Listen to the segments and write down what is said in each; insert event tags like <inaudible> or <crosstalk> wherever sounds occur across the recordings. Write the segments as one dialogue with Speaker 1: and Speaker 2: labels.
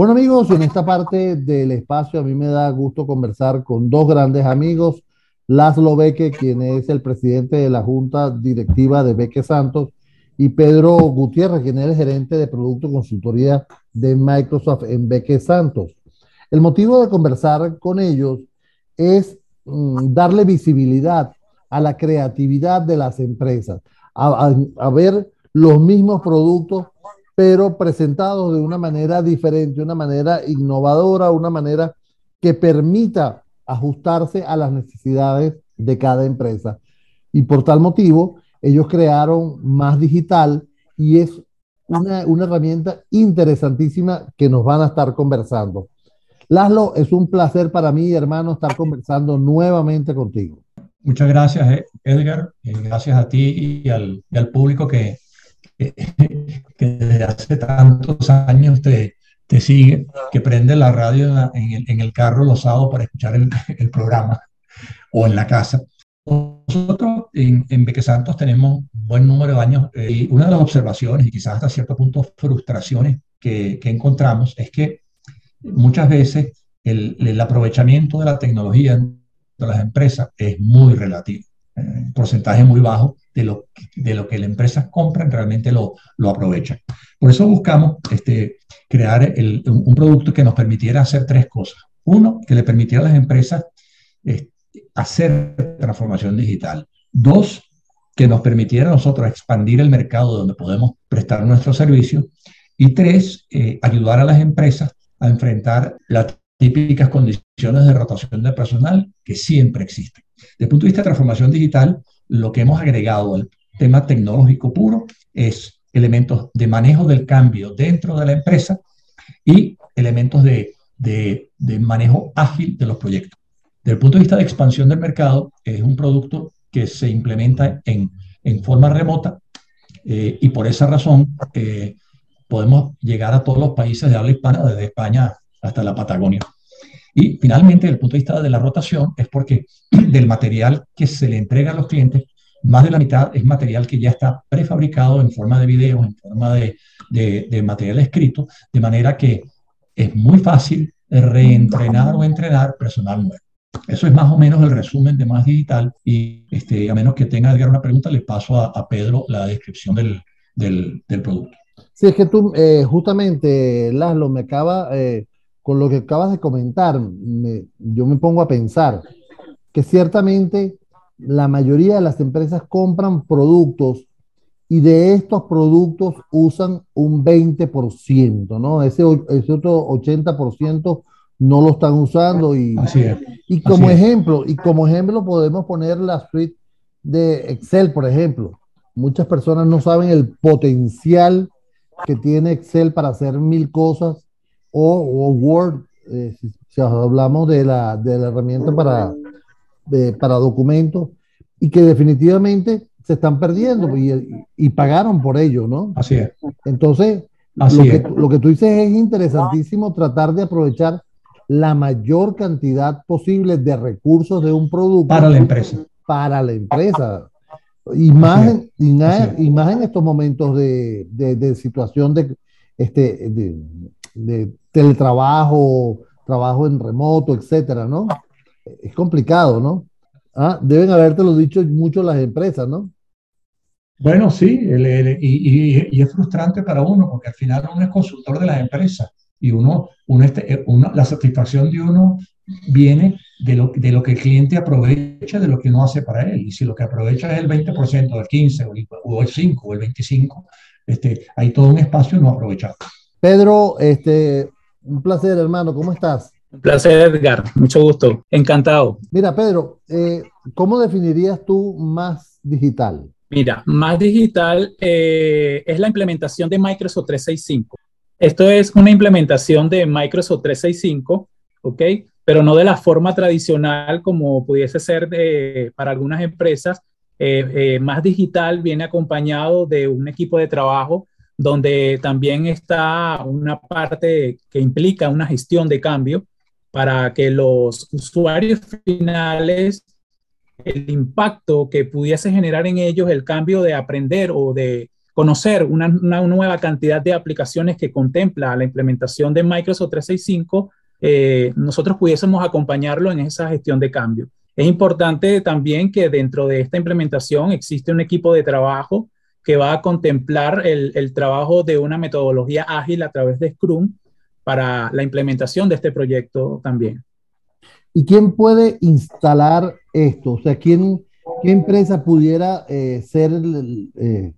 Speaker 1: Bueno amigos, en esta parte del espacio a mí me da gusto conversar con dos grandes amigos, Laszlo Beque, quien es el presidente de la Junta Directiva de Beque Santos, y Pedro Gutiérrez, quien es el gerente de Producto Consultoría de Microsoft en Beque Santos. El motivo de conversar con ellos es mm, darle visibilidad a la creatividad de las empresas, a ver los mismos productos pero presentados de una manera diferente, una manera innovadora, una manera que permita ajustarse a las necesidades de cada empresa. Y por tal motivo, ellos crearon Más Digital y es una, una herramienta interesantísima que nos van a estar conversando. Laszlo, es un placer para mí, hermano, estar conversando nuevamente contigo.
Speaker 2: Muchas gracias, Edgar. Gracias a ti y al, y al público que, que desde hace tantos años te, te sigue, que prende la radio en el, en el carro los sábados para escuchar el, el, programa o en la casa. Nosotros en, en Beque Santos tenemos un buen número de años eh, y una de las observaciones y quizás hasta cierto punto frustraciones que, que encontramos es que muchas veces el, el, aprovechamiento de la tecnología de las empresas es muy relativo, eh, un porcentaje muy bajo de lo, de lo que la empresa compra realmente lo, lo aprovechan. Por eso buscamos este, crear un, producto que nos permitiera hacer tres cosas. Uno, que le permitiera a las empresas hacer transformación digital. Dos, que nos permitiera a nosotros expandir el mercado donde podemos prestar nuestros servicios. Y tres, eh, ayudar a las empresas a enfrentar las típicas condiciones de rotación de personal que siempre existen. Desde el punto de vista de transformación digital, lo que hemos agregado al tema tecnológico puro es elementos de manejo del cambio dentro de la empresa y elementos de, de, manejo ágil de los proyectos. Desde el punto de vista de expansión del mercado, es un producto que se implementa en, en forma remota eh, y por esa razón eh, podemos llegar a todos los países de habla hispana, desde España hasta la Patagonia. Y finalmente, desde el punto de vista de la rotación, es porque <clears throat> del material que se le entrega a los clientes, más de la mitad es material que ya está prefabricado en forma de video, en forma de, de, de material escrito, de manera que es muy fácil reentrenar o entrenar personal nuevo. Eso es más o menos el resumen de Más Digital y este, a menos que tenga Edgar una pregunta, le paso a, a Pedro la descripción del, del, del, producto.
Speaker 1: Sí, es que tú eh, justamente, Laszlo, me acaba, eh, con lo que acabas de comentar, me, yo me pongo a pensar que ciertamente la mayoría de las empresas compran productos y de estos productos usan un 20%, ¿no? Ese, ese otro 80% no lo están usando y, y como Así ejemplo, es. y como ejemplo podemos poner la suite de Excel, por ejemplo. Muchas personas no saben el potencial que tiene Excel para hacer mil cosas o, o Word, eh, si, si, hablamos de la, de la herramienta para, para documentos, y que definitivamente se están perdiendo y, y, pagaron por ello, ¿no?
Speaker 2: Así es.
Speaker 1: Entonces,
Speaker 2: Así
Speaker 1: lo,
Speaker 2: es.
Speaker 1: Que, lo que tú dices es interesantísimo tratar de aprovechar la mayor cantidad posible de recursos de un producto
Speaker 2: para la empresa.
Speaker 1: Para la empresa. Y más, en, y, na, y más en estos momentos de, de, de situación de, este, de, de, teletrabajo, trabajo en remoto, etcétera, ¿no? Es complicado, ¿no? Ah, deben haberte lo dicho mucho las empresas, ¿no?
Speaker 2: Bueno, sí, y, es frustrante para uno, porque al final uno es consultor de las empresas y uno, uno, este, uno la satisfacción de uno viene de lo, de lo que el cliente aprovecha de lo que uno hace para él. Y si lo que aprovecha es el 20%, el 15% o el, o el 5% o el 25%, este, hay todo un espacio no aprovechado.
Speaker 1: Pedro, este, un placer, hermano. ¿Cómo estás?
Speaker 3: Un placer, Edgar. Mucho gusto. Encantado.
Speaker 1: Mira, Pedro, eh, ¿cómo definirías tú más digital?
Speaker 3: Mira, más digital eh, es la implementación de Microsoft 365. Esto es una implementación de Microsoft 365, ¿ok? Pero no de la forma tradicional como pudiese ser de, para algunas empresas. Eh, más digital viene acompañado de un equipo de trabajo donde también está una parte que implica una gestión de cambio para que los usuarios finales, el impacto que pudiese generar en ellos el cambio de aprender o de, conocer una, nueva cantidad de aplicaciones que contempla la implementación de Microsoft 365, eh, nosotros pudiésemos acompañarlo en esa gestión de cambio. Es importante también que dentro de esta implementación existe un equipo de trabajo que va a contemplar el, el trabajo de una metodología ágil a través de Scrum para la implementación de este proyecto también.
Speaker 1: ¿Y quién puede instalar esto? O sea, ¿quién, ¿qué empresa pudiera eh, ser eh,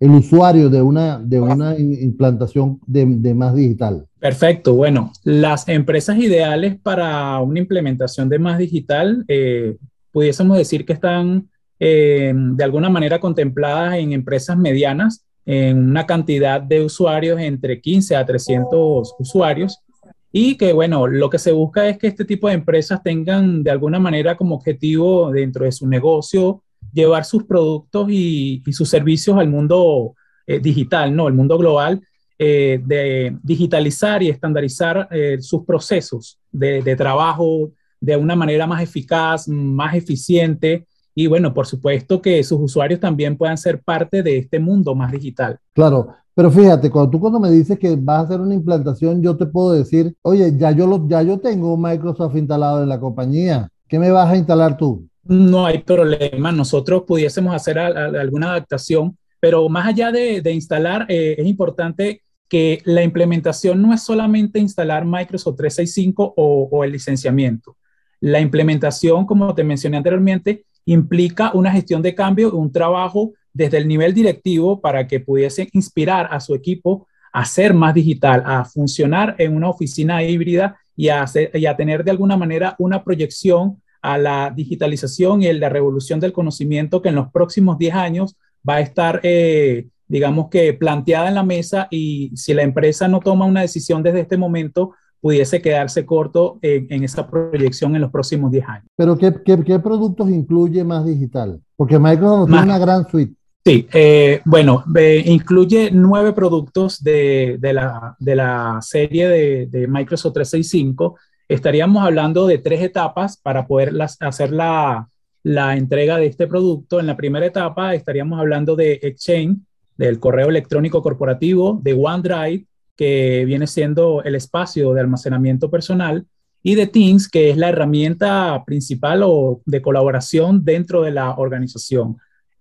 Speaker 1: el, usuario de una, de una implantación de, más digital?
Speaker 3: Perfecto. Bueno, las empresas ideales para una implementación de más digital, eh, pudiésemos decir que están de alguna manera contempladas en empresas medianas, en una cantidad de usuarios entre 15 a 300 usuarios y que, bueno, lo que se busca es que este tipo de empresas tengan de alguna manera como objetivo dentro de su negocio llevar sus productos y, sus servicios al mundo eh, digital, ¿no? El mundo global, eh, de digitalizar y estandarizar eh, sus procesos de, trabajo de una manera más eficaz, más eficiente. Y bueno, por supuesto que sus usuarios también puedan ser parte de este mundo más digital.
Speaker 1: Claro, pero fíjate, cuando tú cuando me dices que vas a hacer una implantación, yo te puedo decir, oye, ya yo, lo, ya yo tengo Microsoft instalado en la compañía. ¿Qué me vas a instalar tú?
Speaker 3: No hay problema. Nosotros pudiésemos hacer alguna adaptación, pero más allá de, instalar, eh, es importante que la implementación no es solamente instalar Microsoft 365 o, o el licenciamiento. La implementación, como te mencioné anteriormente, implica una gestión de cambio, un trabajo desde el nivel directivo para que pudiese inspirar a su equipo a ser más digital, a funcionar en una oficina híbrida y a, tener de alguna manera una proyección a la digitalización y la revolución del conocimiento que en los próximos 10 años va a estar, eh, digamos que, planteada en la mesa y si la empresa no toma una decisión desde este momento, pudiese quedarse corto en, esa proyección en los próximos 10 años.
Speaker 1: Pero ¿qué, qué, productos incluye más digital? Porque Microsoft tiene una gran suite.
Speaker 3: Sí, eh, bueno, incluye nueve productos de, la, de la, serie de, de, Microsoft 365. Estaríamos hablando de tres etapas para poder hacer la, la entrega de este producto. En la primera etapa estaríamos hablando de Exchange, del correo electrónico corporativo, de OneDrive, que viene siendo el espacio de almacenamiento personal, y de Teams, que es la herramienta principal o de colaboración dentro de la organización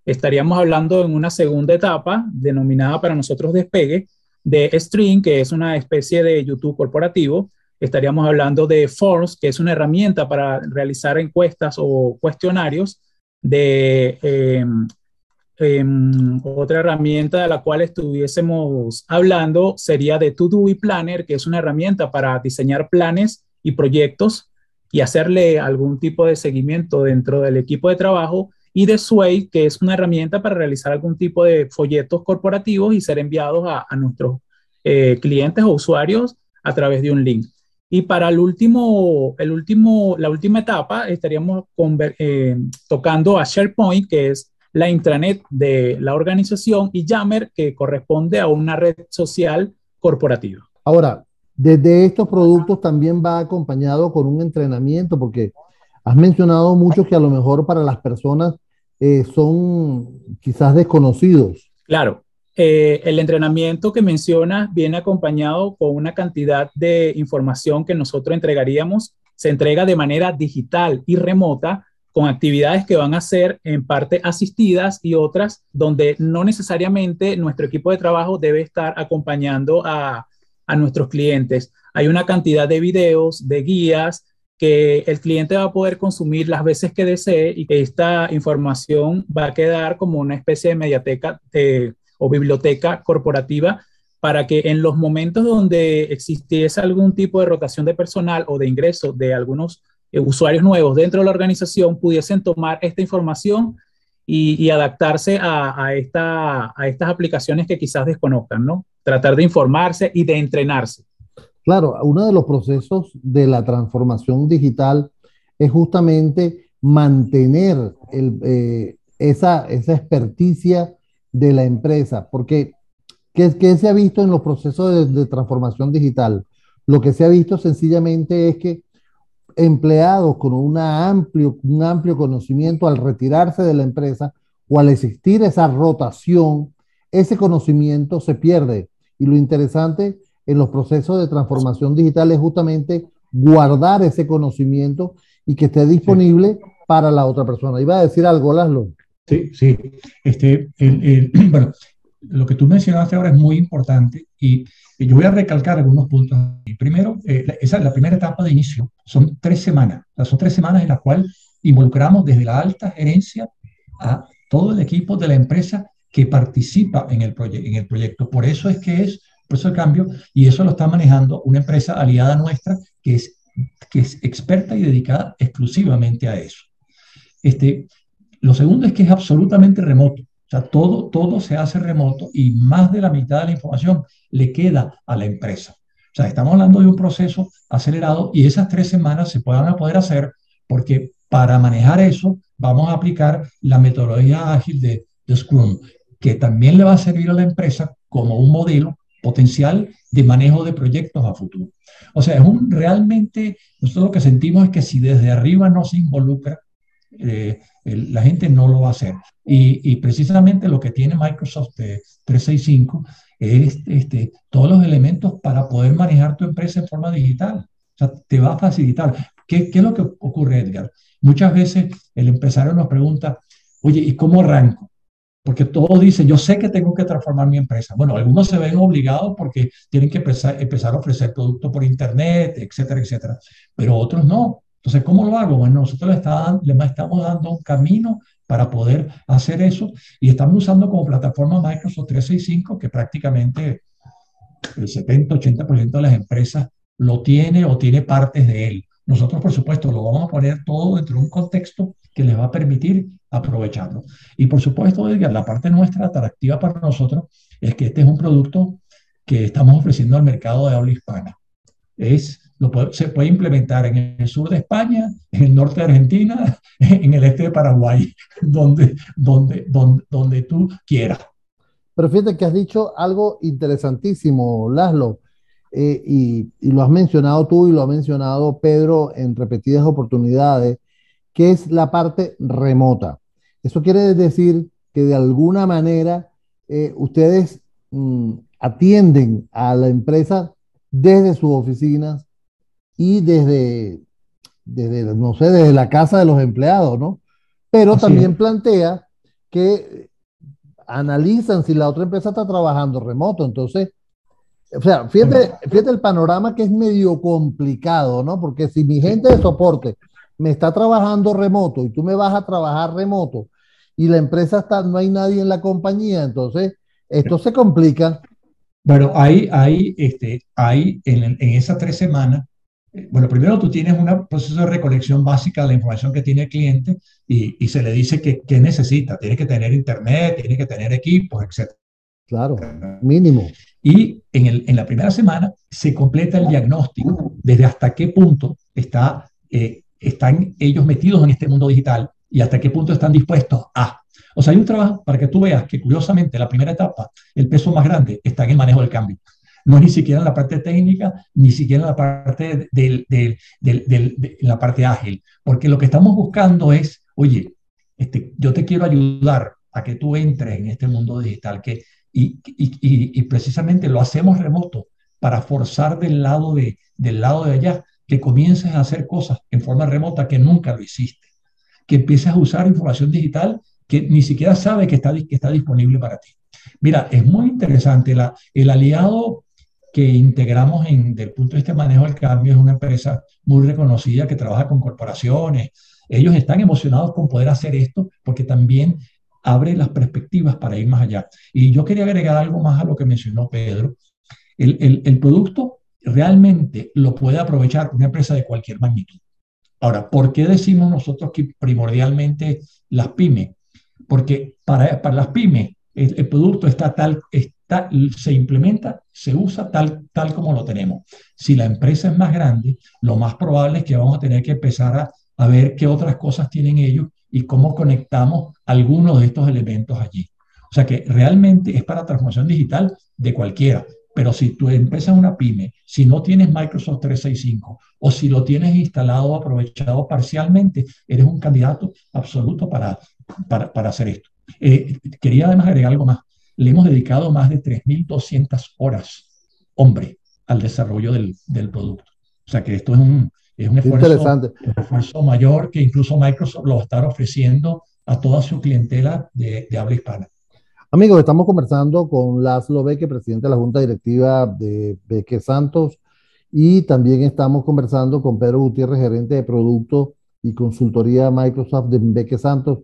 Speaker 3: estaríamos hablando en una segunda etapa, denominada para nosotros despegue, de Stream, que es una especie de YouTube corporativo. Estaríamos hablando de Forms, que es una herramienta para realizar encuestas o cuestionarios, de em, em, otra herramienta de la cual estuviésemos hablando sería de To Do y Planner, que es una herramienta para diseñar planes y proyectos y hacerle algún tipo de seguimiento dentro del equipo de trabajo y de Sway, que es una herramienta para realizar algún tipo de folletos corporativos y ser enviados a, nuestros eh, clientes o usuarios a través de un link. Y para el último, el último, la última etapa estaríamos eh, tocando a SharePoint, que es la intranet de la organización, y Yammer, que corresponde a una red social corporativa.
Speaker 1: Ahora, desde estos productos también va acompañado con un entrenamiento, porque has mencionado muchos que a lo mejor para las personas eh, son quizás desconocidos.
Speaker 3: Claro, eh, el entrenamiento que mencionas viene acompañado con una cantidad de información que nosotros entregaríamos. Se entrega de manera digital y remota con actividades que van a ser en parte asistidas y otras donde no necesariamente nuestro equipo de trabajo debe estar acompañando a, a nuestros clientes. Hay una cantidad de videos, de guías, que el cliente va a poder consumir las veces que desee y esta información va a quedar como una especie de mediateca o biblioteca corporativa para que en los momentos donde existiese algún tipo de rotación de personal o de ingreso de algunos eh, usuarios nuevos dentro de la organización pudiesen tomar esta información y, adaptarse a, a, esta, a estas aplicaciones que quizás desconozcan, ¿no? Tratar de informarse y de entrenarse.
Speaker 1: Claro, uno de los procesos de la transformación digital es justamente mantener eh, esa, esa experticia de la empresa, porque ¿qué, se ha visto en los procesos de, transformación digital? Lo que se ha visto sencillamente es que empleados con una amplio, un amplio conocimiento al retirarse de la empresa o al existir esa rotación, ese conocimiento se pierde. Y lo interesante en los procesos de transformación digital es justamente guardar ese conocimiento y que esté disponible para la otra persona. Iba a decir algo, Laszlo.
Speaker 2: Sí, sí. Este, <clears throat> bueno, lo que tú mencionaste ahora es muy importante y, yo voy a recalcar algunos puntos. Primero, eh, esa, la primera etapa de inicio son tres semanas. son tres semanas en las cuales involucramos desde la alta gerencia a todo el equipo de la empresa que participa en el, en el proyecto. Por eso es que es proceso de cambio y eso lo está manejando una empresa aliada nuestra que es, que es experta y dedicada exclusivamente a eso. Este, lo segundo es que es absolutamente remoto. O sea, todo, todo se hace remoto y más de la mitad de la información le queda a la empresa. O sea, estamos hablando de un proceso acelerado y esas tres semanas se puedan poder hacer porque para manejar eso vamos a aplicar la metodología ágil de, de Scrum, que también le va a servir a la empresa como un modelo potencial de manejo de proyectos a futuro. O sea, es un realmente, nosotros lo que sentimos es que si desde arriba no se involucra, eh, la gente no lo va a hacer. Y, precisamente lo que tiene Microsoft 365 es este, todos los elementos para poder manejar tu empresa en forma digital. O sea, te va a facilitar. ¿Qué, qué es lo que ocurre, Edgar? Muchas veces el empresario nos pregunta, oye, ¿y cómo arranco? Porque todos dicen, yo sé que tengo que transformar mi empresa. Bueno, algunos se ven obligados porque tienen que empezar, empezar a ofrecer productos por Internet, etcétera, etcétera. Pero otros no. Entonces, ¿cómo lo hago? Bueno, nosotros le, estamos dando un camino para poder hacer eso y estamos usando como plataforma Microsoft 365 que prácticamente el 70-80% de las empresas lo tiene o tiene partes de él. Nosotros, por supuesto, lo vamos a poner todo dentro de un contexto que les va a permitir aprovecharlo. Y por supuesto, Edgar, la parte nuestra atractiva para nosotros es que este es un producto que estamos ofreciendo al mercado de habla hispana. Es se puede implementar en el sur de España, en el norte de Argentina, <laughs> en el este de Paraguay, <laughs> donde, donde, donde, donde tú quieras.
Speaker 1: Pero fíjate que has dicho algo interesantísimo, Laszlo, eh, y, lo has mencionado tú y lo ha mencionado Pedro en repetidas oportunidades, que es la parte remota. Eso quiere decir que de alguna manera eh, ustedes mm, atienden a la empresa desde sus oficinas, y desde, desde, no sé, desde la casa de los empleados, ¿no? Pero también plantea que analizan si la otra empresa está trabajando remoto. Entonces, o sea, fíjate, fíjate el panorama que es medio complicado, ¿no? Porque si mi gente de soporte me está trabajando remoto y tú me vas a trabajar remoto y la empresa está, no hay nadie en la compañía, entonces esto se complica.
Speaker 2: Bueno, ahí, ahí, este, ahí en, en esas tres semanas bueno, primero tú tienes un proceso de recolección básica de la información que tiene el cliente y, y se le dice que, que, necesita. Tiene que tener internet, tiene que tener equipos, etc.
Speaker 1: Claro, mínimo.
Speaker 2: Y en, el, en la primera semana se completa el diagnóstico desde hasta qué punto está, eh, están ellos metidos en este mundo digital y hasta qué punto están dispuestos a. O sea, hay un trabajo para que tú veas que curiosamente la primera etapa, el peso más grande está en el manejo del cambio no ni siquiera en la parte técnica, ni siquiera en la parte, de la parte ágil, porque lo que estamos buscando es, oye, este, yo te quiero ayudar a que tú entres en este mundo digital, que, y, y, y, precisamente lo hacemos remoto para forzar del lado de, del lado de allá que comiences a hacer cosas en forma remota que nunca lo hiciste, que empieces a usar información digital que ni siquiera sabe que está, que está disponible para ti. Mira, es muy interesante, el aliado que integramos en, del punto de vista de manejo del cambio es una empresa muy reconocida que trabaja con corporaciones. Ellos están emocionados con poder hacer esto porque también abre las perspectivas para ir más allá. Y yo quería agregar algo más a lo que mencionó Pedro. El, el, el producto realmente lo puede aprovechar una empresa de cualquier magnitud. Ahora, ¿por qué decimos nosotros que primordialmente las pymes? Porque para, para las pymes el, producto está tal, se implementa, se usa tal, tal como lo tenemos. Si la empresa es más grande, lo más probable es que vamos a tener que empezar a, a ver qué otras cosas tienen ellos y cómo conectamos algunos de estos elementos allí. O sea que realmente es para transformación digital de cualquiera. Pero si tu empresa es una pyme, si no tienes Microsoft 365 o si lo tienes instalado aprovechado parcialmente, eres un candidato absoluto para, para, para hacer esto. Eh, quería además agregar algo más. le hemos dedicado más de 3.200 horas, hombre, al desarrollo del, del, producto. O sea que esto es un, es un esfuerzo, esfuerzo, mayor que incluso Microsoft lo va a estar ofreciendo a toda su clientela de, de habla hispana.
Speaker 1: Amigos, estamos conversando con Laszlo Beque, presidente de la Junta Directiva de Beque Santos, y también estamos conversando con Pedro Gutiérrez, gerente de producto y consultoría Microsoft de Beque Santos,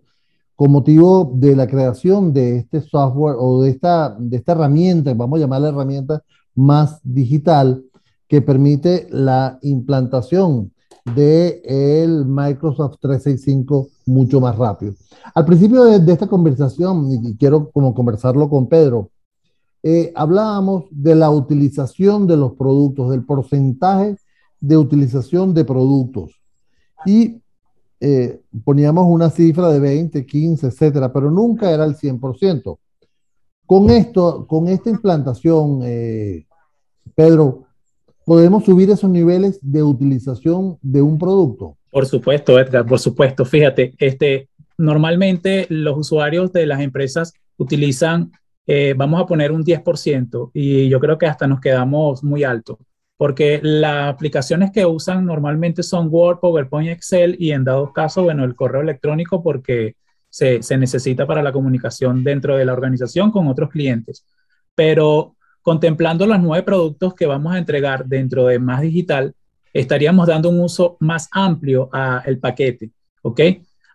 Speaker 1: con motivo de la creación de este software o de esta, de esta herramienta, vamos a llamarla herramienta más digital, que permite la implantación de el Microsoft 365 mucho más rápido. Al principio de, esta conversación, y quiero como conversarlo con Pedro, eh, hablábamos de la utilización de los productos, del porcentaje de utilización de productos. Y eh, poníamos una cifra de 20, 15, etcétera, pero nunca era el 100%. Con esto, con esta implantación, eh, Pedro, ¿podemos subir esos niveles de utilización de un producto?
Speaker 3: Por supuesto, Edgar, por supuesto. Fíjate, este, normalmente los usuarios de las empresas utilizan, eh, vamos a poner un 10%, y yo creo que hasta nos quedamos muy altos, porque las aplicaciones que usan normalmente son Word, PowerPoint, Excel y en dado caso, bueno, el correo electrónico porque se, se necesita para la comunicación dentro de la organización con otros clientes. Pero contemplando los nueve productos que vamos a entregar dentro de Más Digital, estaríamos dando un uso más amplio al paquete, ¿ok?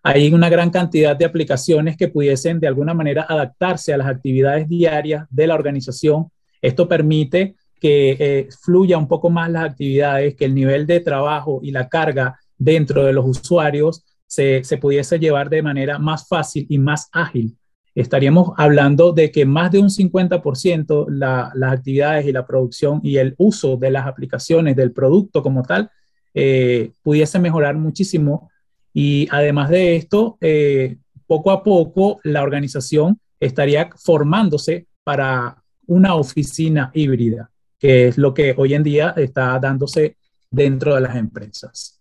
Speaker 3: Hay una gran cantidad de aplicaciones que pudiesen de alguna manera adaptarse a las actividades diarias de la organización. Esto permite que eh, fluya un poco más las actividades, que el nivel de trabajo y la carga dentro de los usuarios se, se pudiese llevar de manera más fácil y más ágil estaríamos hablando de que más de un 50% las actividades y la producción y el uso de las aplicaciones del producto como tal eh, pudiese mejorar muchísimo. Y además de esto, eh, poco a poco la organización estaría formándose para una oficina híbrida, que es lo que hoy en día está dándose dentro de las empresas.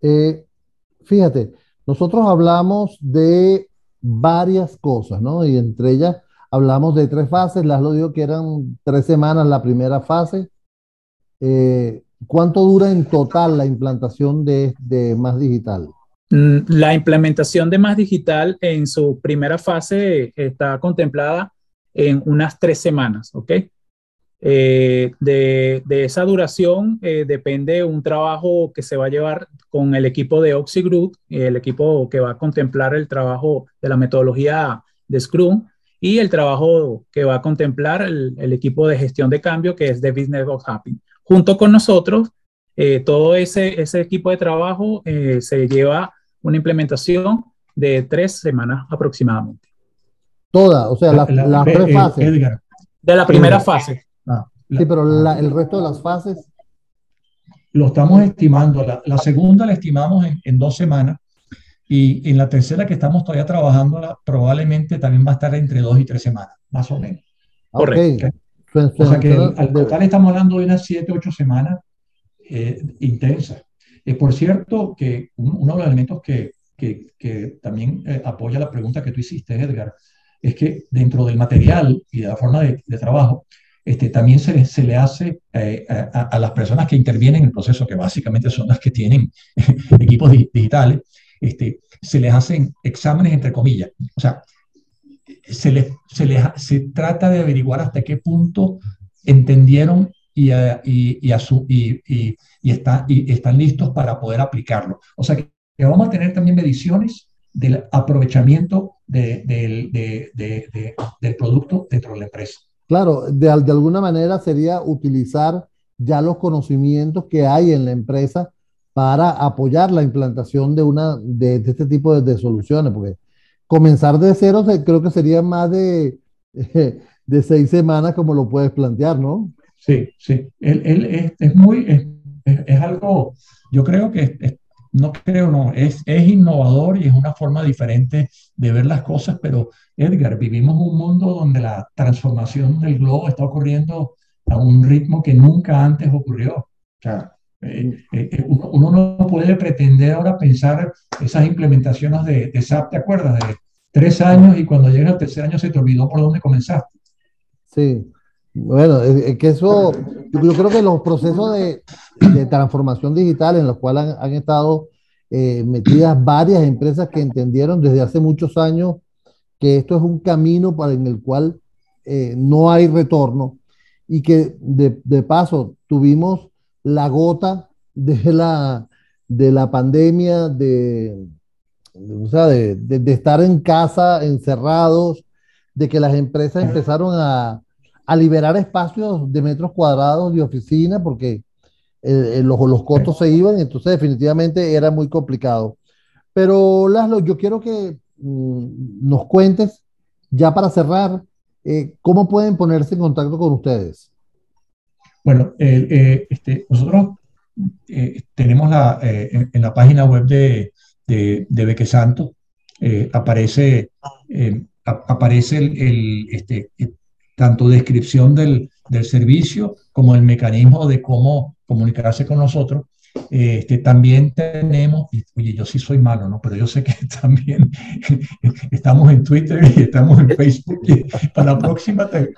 Speaker 1: Eh, fíjate, nosotros hablamos de varias cosas, ¿no? Y entre ellas hablamos de tres fases, las lo digo que eran tres semanas la primera fase. Eh, ¿Cuánto dura en total la implantación de, de Más Digital?
Speaker 3: Mm, la implementación de Más Digital en su primera fase está contemplada en unas tres semanas, ¿ok? Eh, de, de, esa duración eh, depende un trabajo que se va a llevar con el equipo de OxyGroup, el equipo que va a contemplar el trabajo de la metodología de Scrum y el trabajo que va a contemplar el, el equipo de gestión de cambio que es de Business of Happy. Junto con nosotros, eh, todo ese, ese equipo de trabajo se lleva una implementación de tres semanas aproximadamente.
Speaker 1: Toda, o sea, las la, tres fases.
Speaker 3: de la primera fase.
Speaker 1: Ah, sí, pero el resto de las fases.
Speaker 2: Lo estamos estimando. La, segunda la estimamos en, dos semanas y en la tercera que estamos todavía trabajando probablemente también va a estar entre dos y tres semanas, más o menos.
Speaker 1: Correcto.
Speaker 2: O sea que al total estamos hablando de unas siete, ocho semanas eh, intensas. Eh, por cierto, que uno de los elementos que, que, que también eh, apoya la pregunta que tú hiciste, Edgar, es que dentro del material y de la forma de, de trabajo, este, también se le, se le hace eh, a, las personas que intervienen en el proceso, que básicamente son las que tienen <laughs> equipos digitales, este, se les hacen exámenes entre comillas. O sea, se, les, se, les, se trata de averiguar hasta qué punto entendieron y, a su, y, y, y, está, y están listos para poder aplicarlo. O sea que, vamos a tener también mediciones del aprovechamiento de, de, de, del producto dentro de la empresa.
Speaker 1: Claro, de, alguna manera sería utilizar ya los conocimientos que hay en la empresa para apoyar la implantación de una de, este tipo de, soluciones, porque comenzar de cero creo que sería más de, <laughs> de seis semanas como lo puedes plantear, ¿no?
Speaker 2: Sí, sí, es, es, muy, es, es, algo, yo creo que no creo, no, es, es innovador y es una forma diferente de ver las cosas, pero Edgar, vivimos un mundo donde la transformación del globo está ocurriendo a un ritmo que nunca antes ocurrió. O eh, eh, eh, uno, no puede pretender ahora pensar esas implementaciones de, SAP, ¿te acuerdas? De, tres años y cuando llega el tercer año se te olvidó por dónde comenzaste.
Speaker 1: Sí, bueno, es, que eso, yo, creo que los procesos de, de transformación digital en los cuales han, estado eh, metidas varias empresas que entendieron desde hace muchos años que esto es un camino para en el cual eh, no hay retorno y que de, de, paso tuvimos la gota de la, de la pandemia, de, o sea, de, de, estar en casa encerrados, de que las empresas empezaron a, a liberar espacios de metros cuadrados de oficina porque eh, eh, los, los, costos se iban, entonces definitivamente era muy complicado. Pero Laszlo, yo quiero que mm, nos cuentes, ya para cerrar, eh, cómo pueden ponerse en contacto con ustedes.
Speaker 2: Bueno, este, nosotros tenemos la, en, la página web de, de, de Beque Santo, aparece, aparece el, el este, tanto descripción del, del servicio como el mecanismo de cómo comunicarse con nosotros. Este, también tenemos, y, oye, yo sí soy malo, ¿no? Pero yo sé que <laughs> también estamos en Twitter y estamos en Facebook. Y para la próxima te,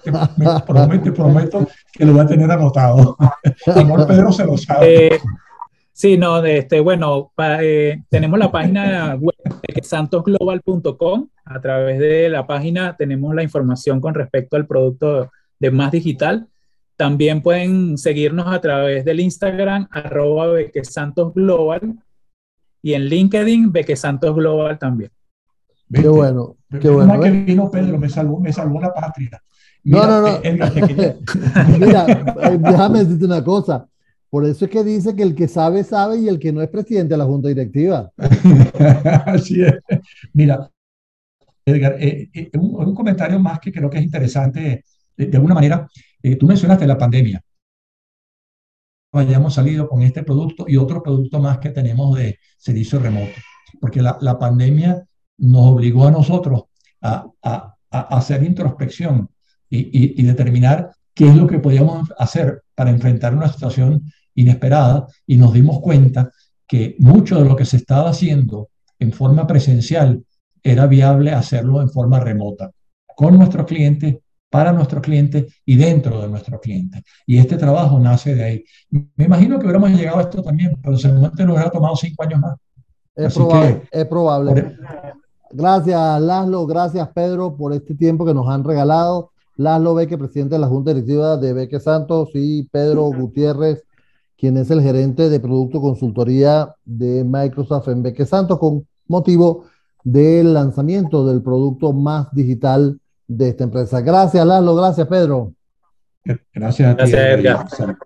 Speaker 2: prometo, prometo, que lo va a tener anotado. <laughs> Amor Pedro se lo sabe.
Speaker 3: Eh, sí, no, este, bueno, eh, tenemos la página web santosglobal.com. A través de la página tenemos la información con respecto al producto de Más Digital. También pueden seguirnos a través del Instagram, arroba Global, y en LinkedIn, Santos Global también.
Speaker 1: Qué bueno, qué bueno.
Speaker 2: que ¿eh? vino Pedro, me salvó, me salvó la patria.
Speaker 1: no, no, no. <laughs> Mira, eh, déjame decirte una cosa. Por eso es que dice que el que sabe, sabe y el que no es presidente de la Junta Directiva. <laughs>
Speaker 2: Así es. Mira, Edgar, eh, un, comentario más que creo que es interesante de, alguna manera, eh, tú mencionaste la pandemia. Hayamos salido con este producto y otro producto más que tenemos de servicio remoto, porque la, la pandemia nos obligó a nosotros a, a, a hacer introspección y, y, y, determinar qué es lo que podíamos hacer para enfrentar una situación inesperada y nos dimos cuenta que mucho de lo que se estaba haciendo en forma presencial era viable hacerlo en forma remota, con nuestros clientes para nuestros clientes y dentro de nuestros clientes. Y este trabajo nace de ahí. Me imagino que hubiéramos llegado a esto también, pero seguramente nos hubiera tomado cinco años más.
Speaker 1: Es probable. es probable. Gracias, Laszlo. Gracias, Pedro, por este tiempo que nos han regalado. Laszlo Beque, presidente de la Junta Directiva de Beque Santos, y Pedro Gutiérrez, quien es el gerente de Producto Consultoría de Microsoft en Beque Santos, con motivo del lanzamiento del producto más digital de esta empresa. Gracias, Lalo. Gracias, Pedro.
Speaker 2: Gracias a ti. Gracias, Edgar.